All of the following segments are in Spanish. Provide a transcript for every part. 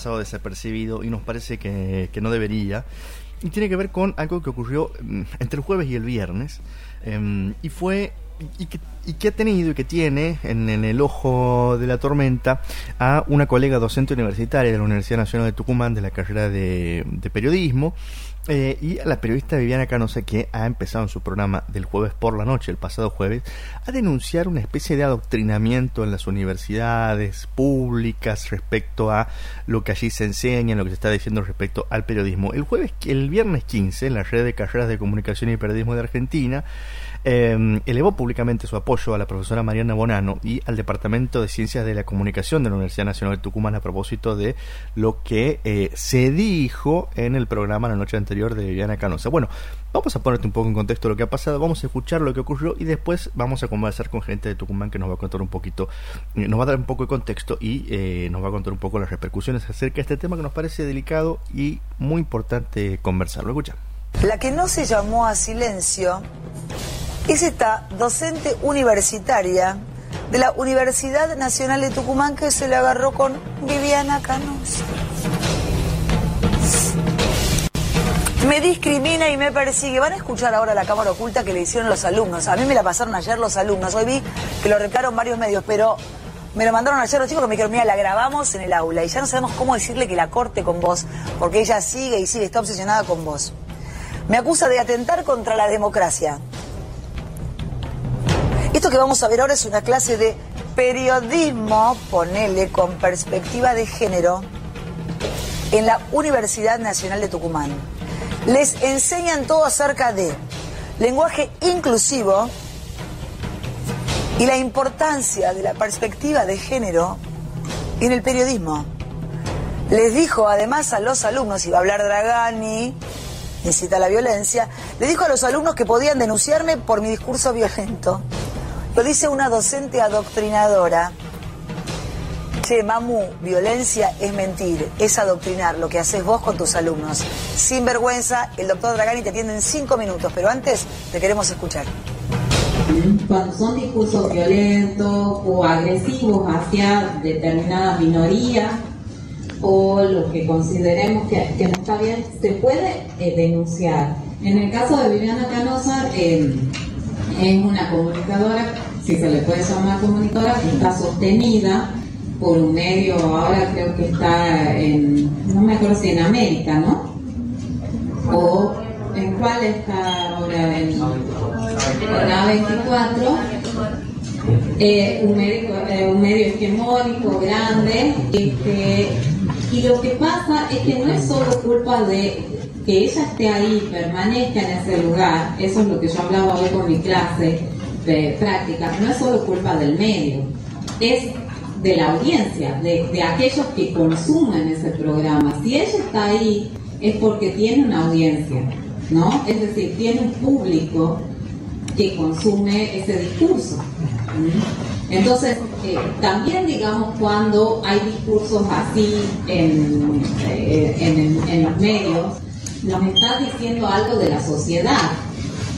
pasado desapercibido y nos parece que, que no debería. Y tiene que ver con algo que ocurrió mm, entre el jueves y el viernes. em, y fue y que, y que ha tenido y que tiene en, en el ojo de la tormenta a una colega docente universitaria de la Universidad Nacional de Tucumán de la carrera de, de periodismo eh, y a la periodista Viviana Canosa que ha empezado en su programa del jueves por la noche, el pasado jueves, a denunciar una especie de adoctrinamiento en las universidades públicas respecto a lo que allí se enseña, lo que se está diciendo respecto al periodismo. El jueves, el viernes 15, en la red de carreras de comunicación y periodismo de Argentina, eh, elevó públicamente su apoyo a la profesora Mariana Bonano y al Departamento de Ciencias de la Comunicación de la Universidad Nacional de Tucumán a propósito de lo que eh, se dijo en el programa la noche anterior de Viviana Canosa. Bueno, vamos a ponerte un poco en contexto lo que ha pasado, vamos a escuchar lo que ocurrió y después vamos a conversar con gente de Tucumán que nos va a contar un poquito, eh, nos va a dar un poco de contexto y eh, nos va a contar un poco las repercusiones acerca de este tema que nos parece delicado y muy importante conversarlo. Escucha. La que no se llamó a silencio es esta docente universitaria de la Universidad Nacional de Tucumán que se le agarró con Viviana Canosa. Me discrimina y me persigue. Van a escuchar ahora la cámara oculta que le hicieron los alumnos. A mí me la pasaron ayer los alumnos. Hoy vi que lo replicaron varios medios, pero me lo mandaron ayer los chicos que me dijeron, mira, la grabamos en el aula y ya no sabemos cómo decirle que la corte con vos, porque ella sigue y sigue, está obsesionada con vos. Me acusa de atentar contra la democracia. Que vamos a ver ahora es una clase de periodismo, ponele con perspectiva de género, en la Universidad Nacional de Tucumán. Les enseñan todo acerca de lenguaje inclusivo y la importancia de la perspectiva de género en el periodismo. Les dijo además a los alumnos, iba a hablar Dragani, incita a la violencia, le dijo a los alumnos que podían denunciarme por mi discurso violento. Lo dice una docente adoctrinadora. Che, mamu, violencia es mentir, es adoctrinar lo que haces vos con tus alumnos. Sin vergüenza, el doctor Dragani te atiende en cinco minutos, pero antes te queremos escuchar. Cuando son discursos violentos o agresivos hacia determinada minoría o lo que consideremos que, no está bien, se puede eh, denunciar. En el caso de Viviana Canosa, eh, es una comunicadora, si se le puede llamar comunicadora, que está sostenida por un medio, ahora creo que está en, no me acuerdo si en América, ¿no? O en cuál está ahora en, en A24. Eh, un, medio, eh, un medio hegemónico, grande, este, y lo que pasa es que no es solo culpa de que ella esté ahí, permanezca en ese lugar, eso es lo que yo hablaba hoy con mi clase de práctica, no es solo culpa del medio, es de la audiencia, de, de aquellos que consumen ese programa. Si ella está ahí es porque tiene una audiencia, ¿no? Es decir, tiene un público que consume ese discurso. ¿Mm? Entonces, eh, también digamos cuando hay discursos así en, eh, en, en los medios, nos está diciendo algo de la sociedad,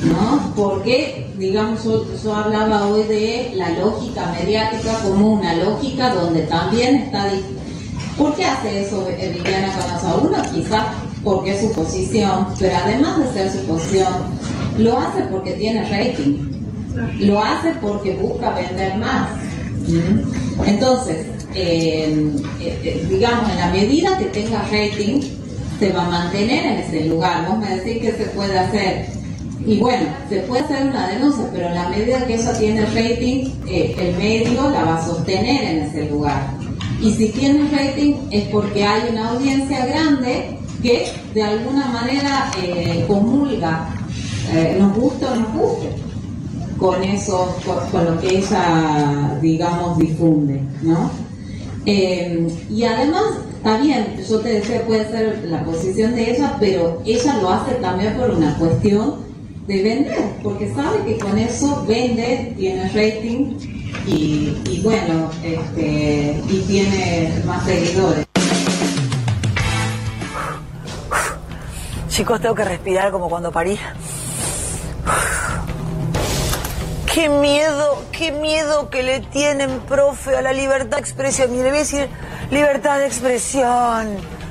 ¿no? Porque, digamos, yo, yo, hablaba hoy de la lógica mediática como una lógica donde también está... ¿Por qué hace eso Viviana Canosa? Uno quizás porque es su posición, pero además de ser su posición, lo hace porque tiene rating, lo hace porque busca vender más. Entonces, eh, eh, digamos, en la medida que tenga rating, se va a mantener en ese lugar. Vos me decís que se puede hacer. Y bueno, se puede hacer una denuncia, pero en la medida que eso tiene rating, eh, el medio la va a sostener en ese lugar. Y si tiene rating es porque hay una audiencia grande que de alguna manera eh, comulga, eh, nos gusta o nos guste, con eso, con, lo que ella, digamos, difunde, ¿no? Eh, y además, está bien, yo te decía, puede ser la posición de ella, pero ella lo hace también por una cuestión de vender, porque sabe que con eso vende, tiene rating y, bueno, este, y tiene más seguidores. Chicos, tengo que respirar como cuando parí. Qué miedo, qué miedo que le tienen, profe, a la libertad de expresión. Y le voy a decir Libertad de expresión.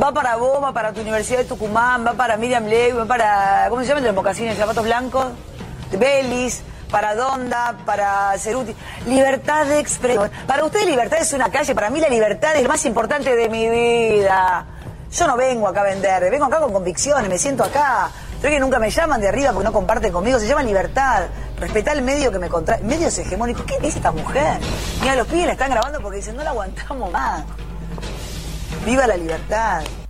Va para vos, va para tu Universidad de Tucumán, va para Miriam Levy, va para, ¿cómo se llama? De los mocasines, zapatos blancos, Belis, para Donda, para Ceruti. Libertad de expresión. Para usted libertad es una calle, para mí la libertad es lo más importante de mi vida. Yo no vengo acá a vender, vengo acá con convicciones, me siento acá. Creo que nunca me llaman de arriba porque no comparten conmigo, se llama libertad. Respetar el medio que me contrae. Medios hegemónicos. ¿Qué dice esta mujer? Mira, los pibes la están grabando porque dicen, no la aguantamos más. Viva la libertad.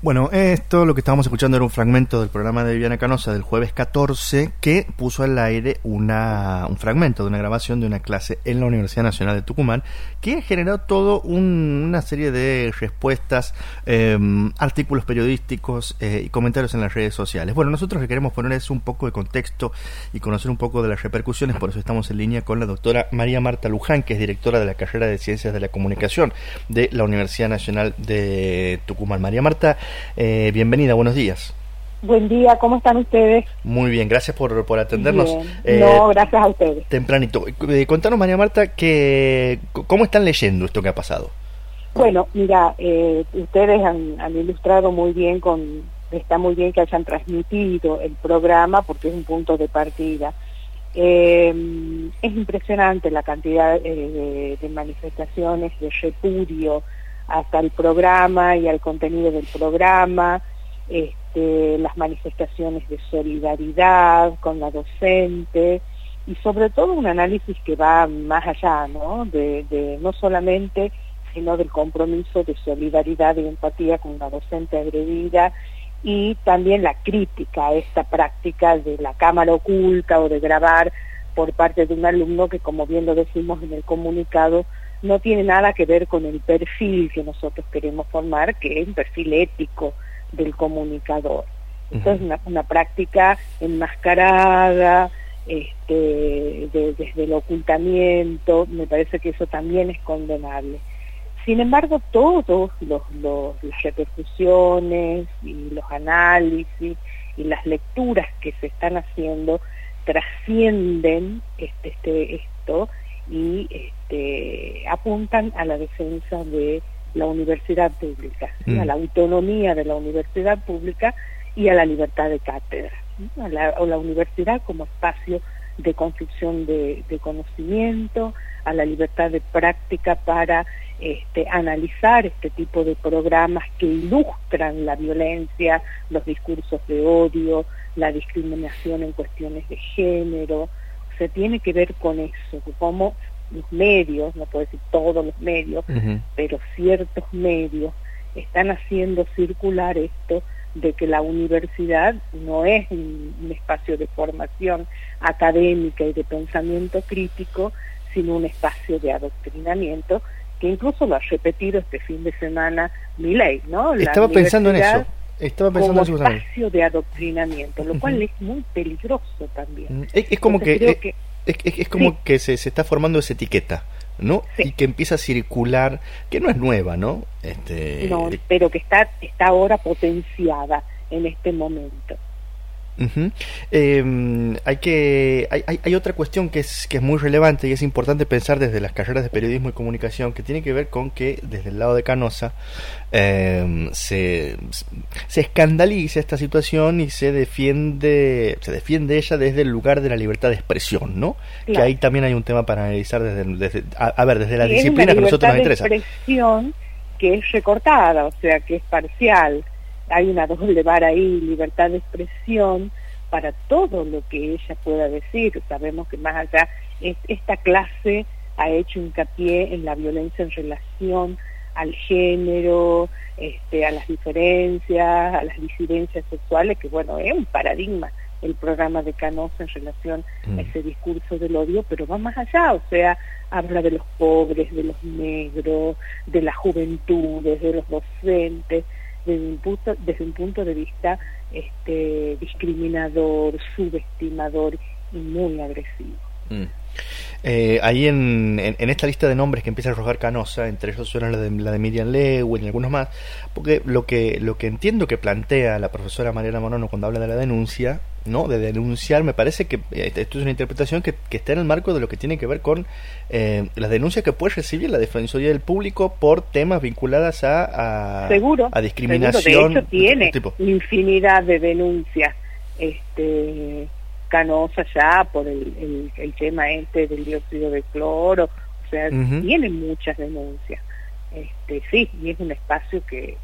Bueno, esto lo que estábamos escuchando era un fragmento del programa de Viviana Canosa del jueves 14 que puso al aire una, un fragmento de una grabación de una clase en la Universidad Nacional de Tucumán que generó todo una serie de respuestas, em, artículos periodísticos eh, y comentarios en las redes sociales. Bueno, nosotros le queremos poner un poco de contexto y conocer un poco de las repercusiones, por eso estamos en línea con la doctora María Marta Luján, que es directora de la carrera de Ciencias de la Comunicación de la Universidad Nacional de Tucumán. María Marta, eh, bienvenida, buenos días. Buen día, ¿cómo están ustedes? Muy bien, gracias por, por atendernos. Eh, no, gracias a ustedes. Tempranito. Eh, contanos, María Marta, que, ¿cómo están leyendo esto que ha pasado? Bueno, mira, ustedes han, ilustrado muy bien con, está muy bien que hayan transmitido el programa porque es un punto de partida. es impresionante la cantidad de, de manifestaciones de repudio hasta el programa y al contenido del programa, este, las manifestaciones de solidaridad con la docente y sobre todo un análisis que va más allá, ¿no? De, no solamente, sino del compromiso de solidaridad y empatía con la docente agredida y también la crítica a esta práctica de la cámara oculta o de grabar por parte de un alumno que, como bien lo decimos en el comunicado, no tiene nada que ver con el perfil que nosotros queremos formar, que es un perfil ético del comunicador. Entonces, una, una práctica enmascarada, este, desde el ocultamiento, me parece que eso también es condenable. Sin embargo, todos los, las repercusiones y los análisis y las lecturas que se están haciendo trascienden este, este, esto y este, apuntan a la defensa de la universidad pública, a mm. la autonomía de la universidad pública y a la libertad de cátedra, a, la, la, universidad como espacio de construcción de, conocimiento, a la libertad de práctica para este, analizar este tipo de programas que ilustran la violencia, los discursos de odio, la discriminación en cuestiones de género, se tiene que ver con eso, cómo los medios, no puedo decir todos los medios, pero ciertos medios están haciendo circular esto de que la universidad no es un, espacio de formación académica y de pensamiento crítico, sino un espacio de adoctrinamiento, que incluso lo ha repetido este fin de semana mi ley, ¿no? Estaba pensando en eso. Estaba pensando como espacio de adoctrinamiento, lo cual es muy peligroso también. Mm, es, como que, es, como que se, se está formando esa etiqueta. ¿no? Y que empieza a circular, que no es nueva, ¿no? Este... No, pero que está, está ahora potenciada en este momento. Em, hay que hay, hay, otra cuestión que es que es muy relevante y es importante pensar desde las carreras de periodismo y comunicación que tiene que ver con que desde el lado de Canosa em, se, se escandaliza esta situación y se defiende se defiende ella desde el lugar de la libertad de expresión, ¿no? Que ahí también hay un tema para analizar desde, a, ver desde la disciplina que a nosotros nos interesa. expresión que es recortada, o sea, que es parcial hay una doble vara ahí, libertad de expresión para todo lo que ella pueda decir. Sabemos que más allá, esta clase ha hecho hincapié en la violencia en relación al género, este, a las diferencias, a las disidencias sexuales, que bueno, es un paradigma el programa de Canosa en relación a mm. ese discurso del odio, pero va más allá, o sea, habla de los pobres, de los negros, de las juventudes, de los docentes, desde un punto, desde un punto de vista este, discriminador, subestimador y muy agresivo. Mm. Eh, ahí en, en, esta lista de nombres que empieza a arrojar Canosa, entre ellos suena la de, la de Miriam Lewin y algunos más, porque lo que, lo que entiendo que plantea la profesora Mariana Monono cuando habla de la denuncia ¿no? De denunciar, me parece que eh, esto es una interpretación que, está en el marco de lo que tiene que ver con eh, las denuncias que puede recibir la Defensoría del Público por temas vinculados a, a, seguro, a discriminación. De hecho, tiene infinidad de denuncias este, canosas ya por el, el, tema este del dióxido de cloro, o sea, tiene muchas denuncias. Este, sí, y es un espacio que,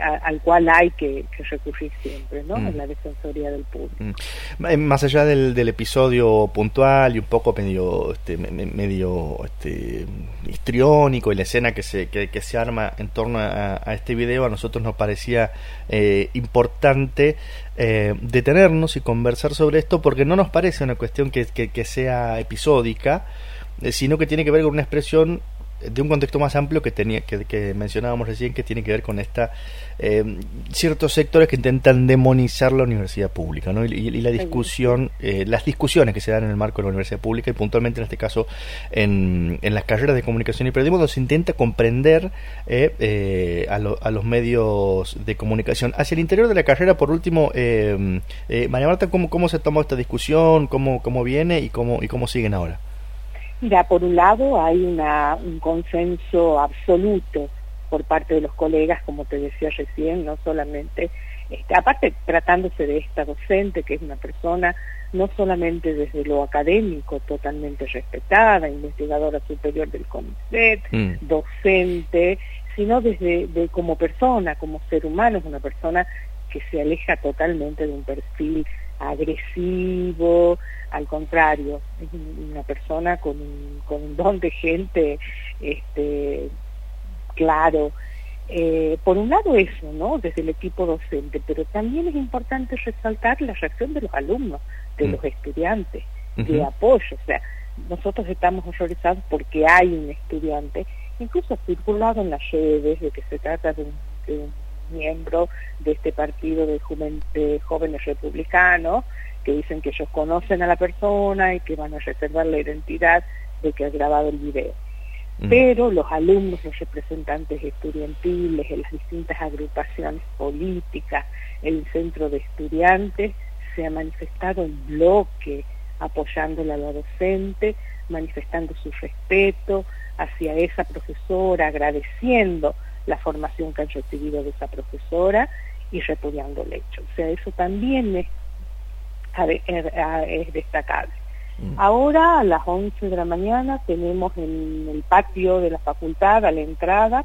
al cual hay que, recurrir siempre, ¿no? Mm. En la Defensoría del Público. Mm. Eh, más allá del, episodio puntual y un poco medio, este, medio este, histriónico y la escena que se, que, se arma en torno a, este video, a nosotros nos parecía eh, importante eh, detenernos y conversar sobre esto porque no nos parece una cuestión que, que sea episódica, sino que tiene que ver con una expresión de un contexto más amplio que tenía que, mencionábamos recién que tiene que ver con esta eh, ciertos sectores que intentan demonizar la universidad pública ¿no? y, la discusión eh, las discusiones que se dan en el marco de la universidad pública y puntualmente en este caso en, en las carreras de comunicación y periodismo donde se intenta comprender eh, a, a, los medios de comunicación. Hacia el interior de la carrera por último María Marta ¿cómo, cómo se tomó esta discusión cómo, cómo viene y cómo, y cómo siguen ahora Mira, por un lado hay una, un consenso absoluto por parte de los colegas, como te decía recién, no solamente, este, aparte tratándose de esta docente, que es una persona no solamente desde lo académico totalmente respetada, investigadora superior del CONICET, mm. docente, sino desde de, como persona, como ser humano, es una persona que se aleja totalmente de un perfil agresivo, al contrario, es una persona con un, con un don de gente este, claro. Eh, por un lado eso, ¿no? Desde el equipo docente, pero también es importante resaltar la reacción de los alumnos, de los estudiantes, de apoyo. O sea, nosotros estamos horrorizados porque hay un estudiante, incluso circulado en las redes, de que se trata de un, miembro de este partido de, de jóvenes republicanos, que dicen que ellos conocen a la persona y que van a reservar la identidad de que ha grabado el video. Mm. Pero los alumnos, los representantes estudiantiles, en las distintas agrupaciones políticas, el centro de estudiantes, se ha manifestado en bloque apoyándola a la docente, manifestando su respeto hacia esa profesora, agradeciendo la formación que han recibido de esa profesora y repudiando el hecho. O sea, eso también es es destacable. Mm. Ahora a las 11 de la mañana tenemos en el patio de la facultad, a la entrada,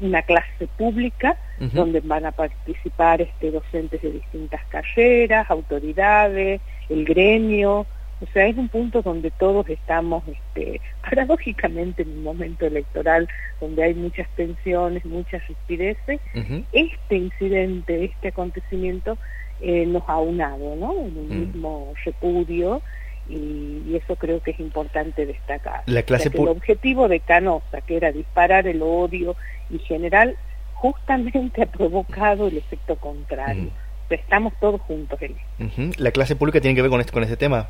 una clase pública donde van a participar este, docentes de distintas carreras, autoridades, el gremio. O sea, es un punto donde todos estamos, este, paradójicamente en un momento electoral donde hay muchas tensiones, muchas rispideces. Este incidente, este acontecimiento eh, nos ha unado ¿no? en un mm. mismo repudio y, eso creo que es importante destacar. La clase el objetivo de Canosa, que era disparar el odio y general, justamente ha provocado el efecto contrario. Mm. Estamos todos juntos en esto. ¿La clase pública tiene que ver con este, con este tema?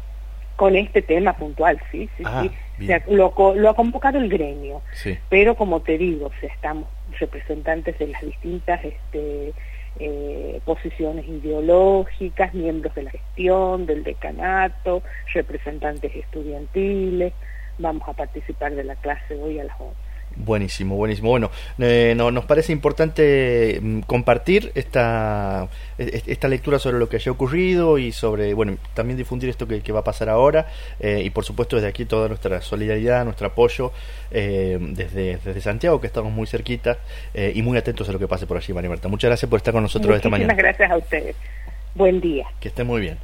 Con este tema puntual, sí, sí, ah, sí. lo, lo, ha convocado el gremio, pero como te digo, o sea, estamos representantes de las distintas este, eh, posiciones ideológicas, miembros de la gestión, del decanato, representantes estudiantiles. Vamos a participar de la clase hoy a las 11. Buenísimo, buenísimo. Bueno, eh, no, nos parece importante mm, compartir esta, esta lectura sobre lo que haya ocurrido y sobre, bueno, también difundir esto que, va a pasar ahora eh, y por supuesto desde aquí toda nuestra solidaridad, nuestro apoyo eh, desde, desde Santiago, que estamos muy cerquita y muy atentos a lo que pase por allí, María Marta. Muchas gracias por estar con nosotros esta mañana. Muchas gracias a ustedes. Buen día. Que esté muy bien.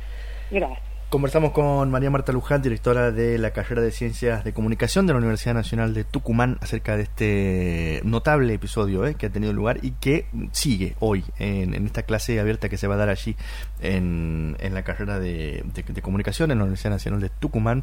Gracias. Conversamos con María Marta Luján, directora de la carrera de Ciencias de Comunicación de la Universidad Nacional de Tucumán, acerca de este notable episodio eh, que ha tenido lugar y que sigue hoy en, esta clase abierta que se va a dar allí en, la carrera de, de Comunicación en la Universidad Nacional de Tucumán.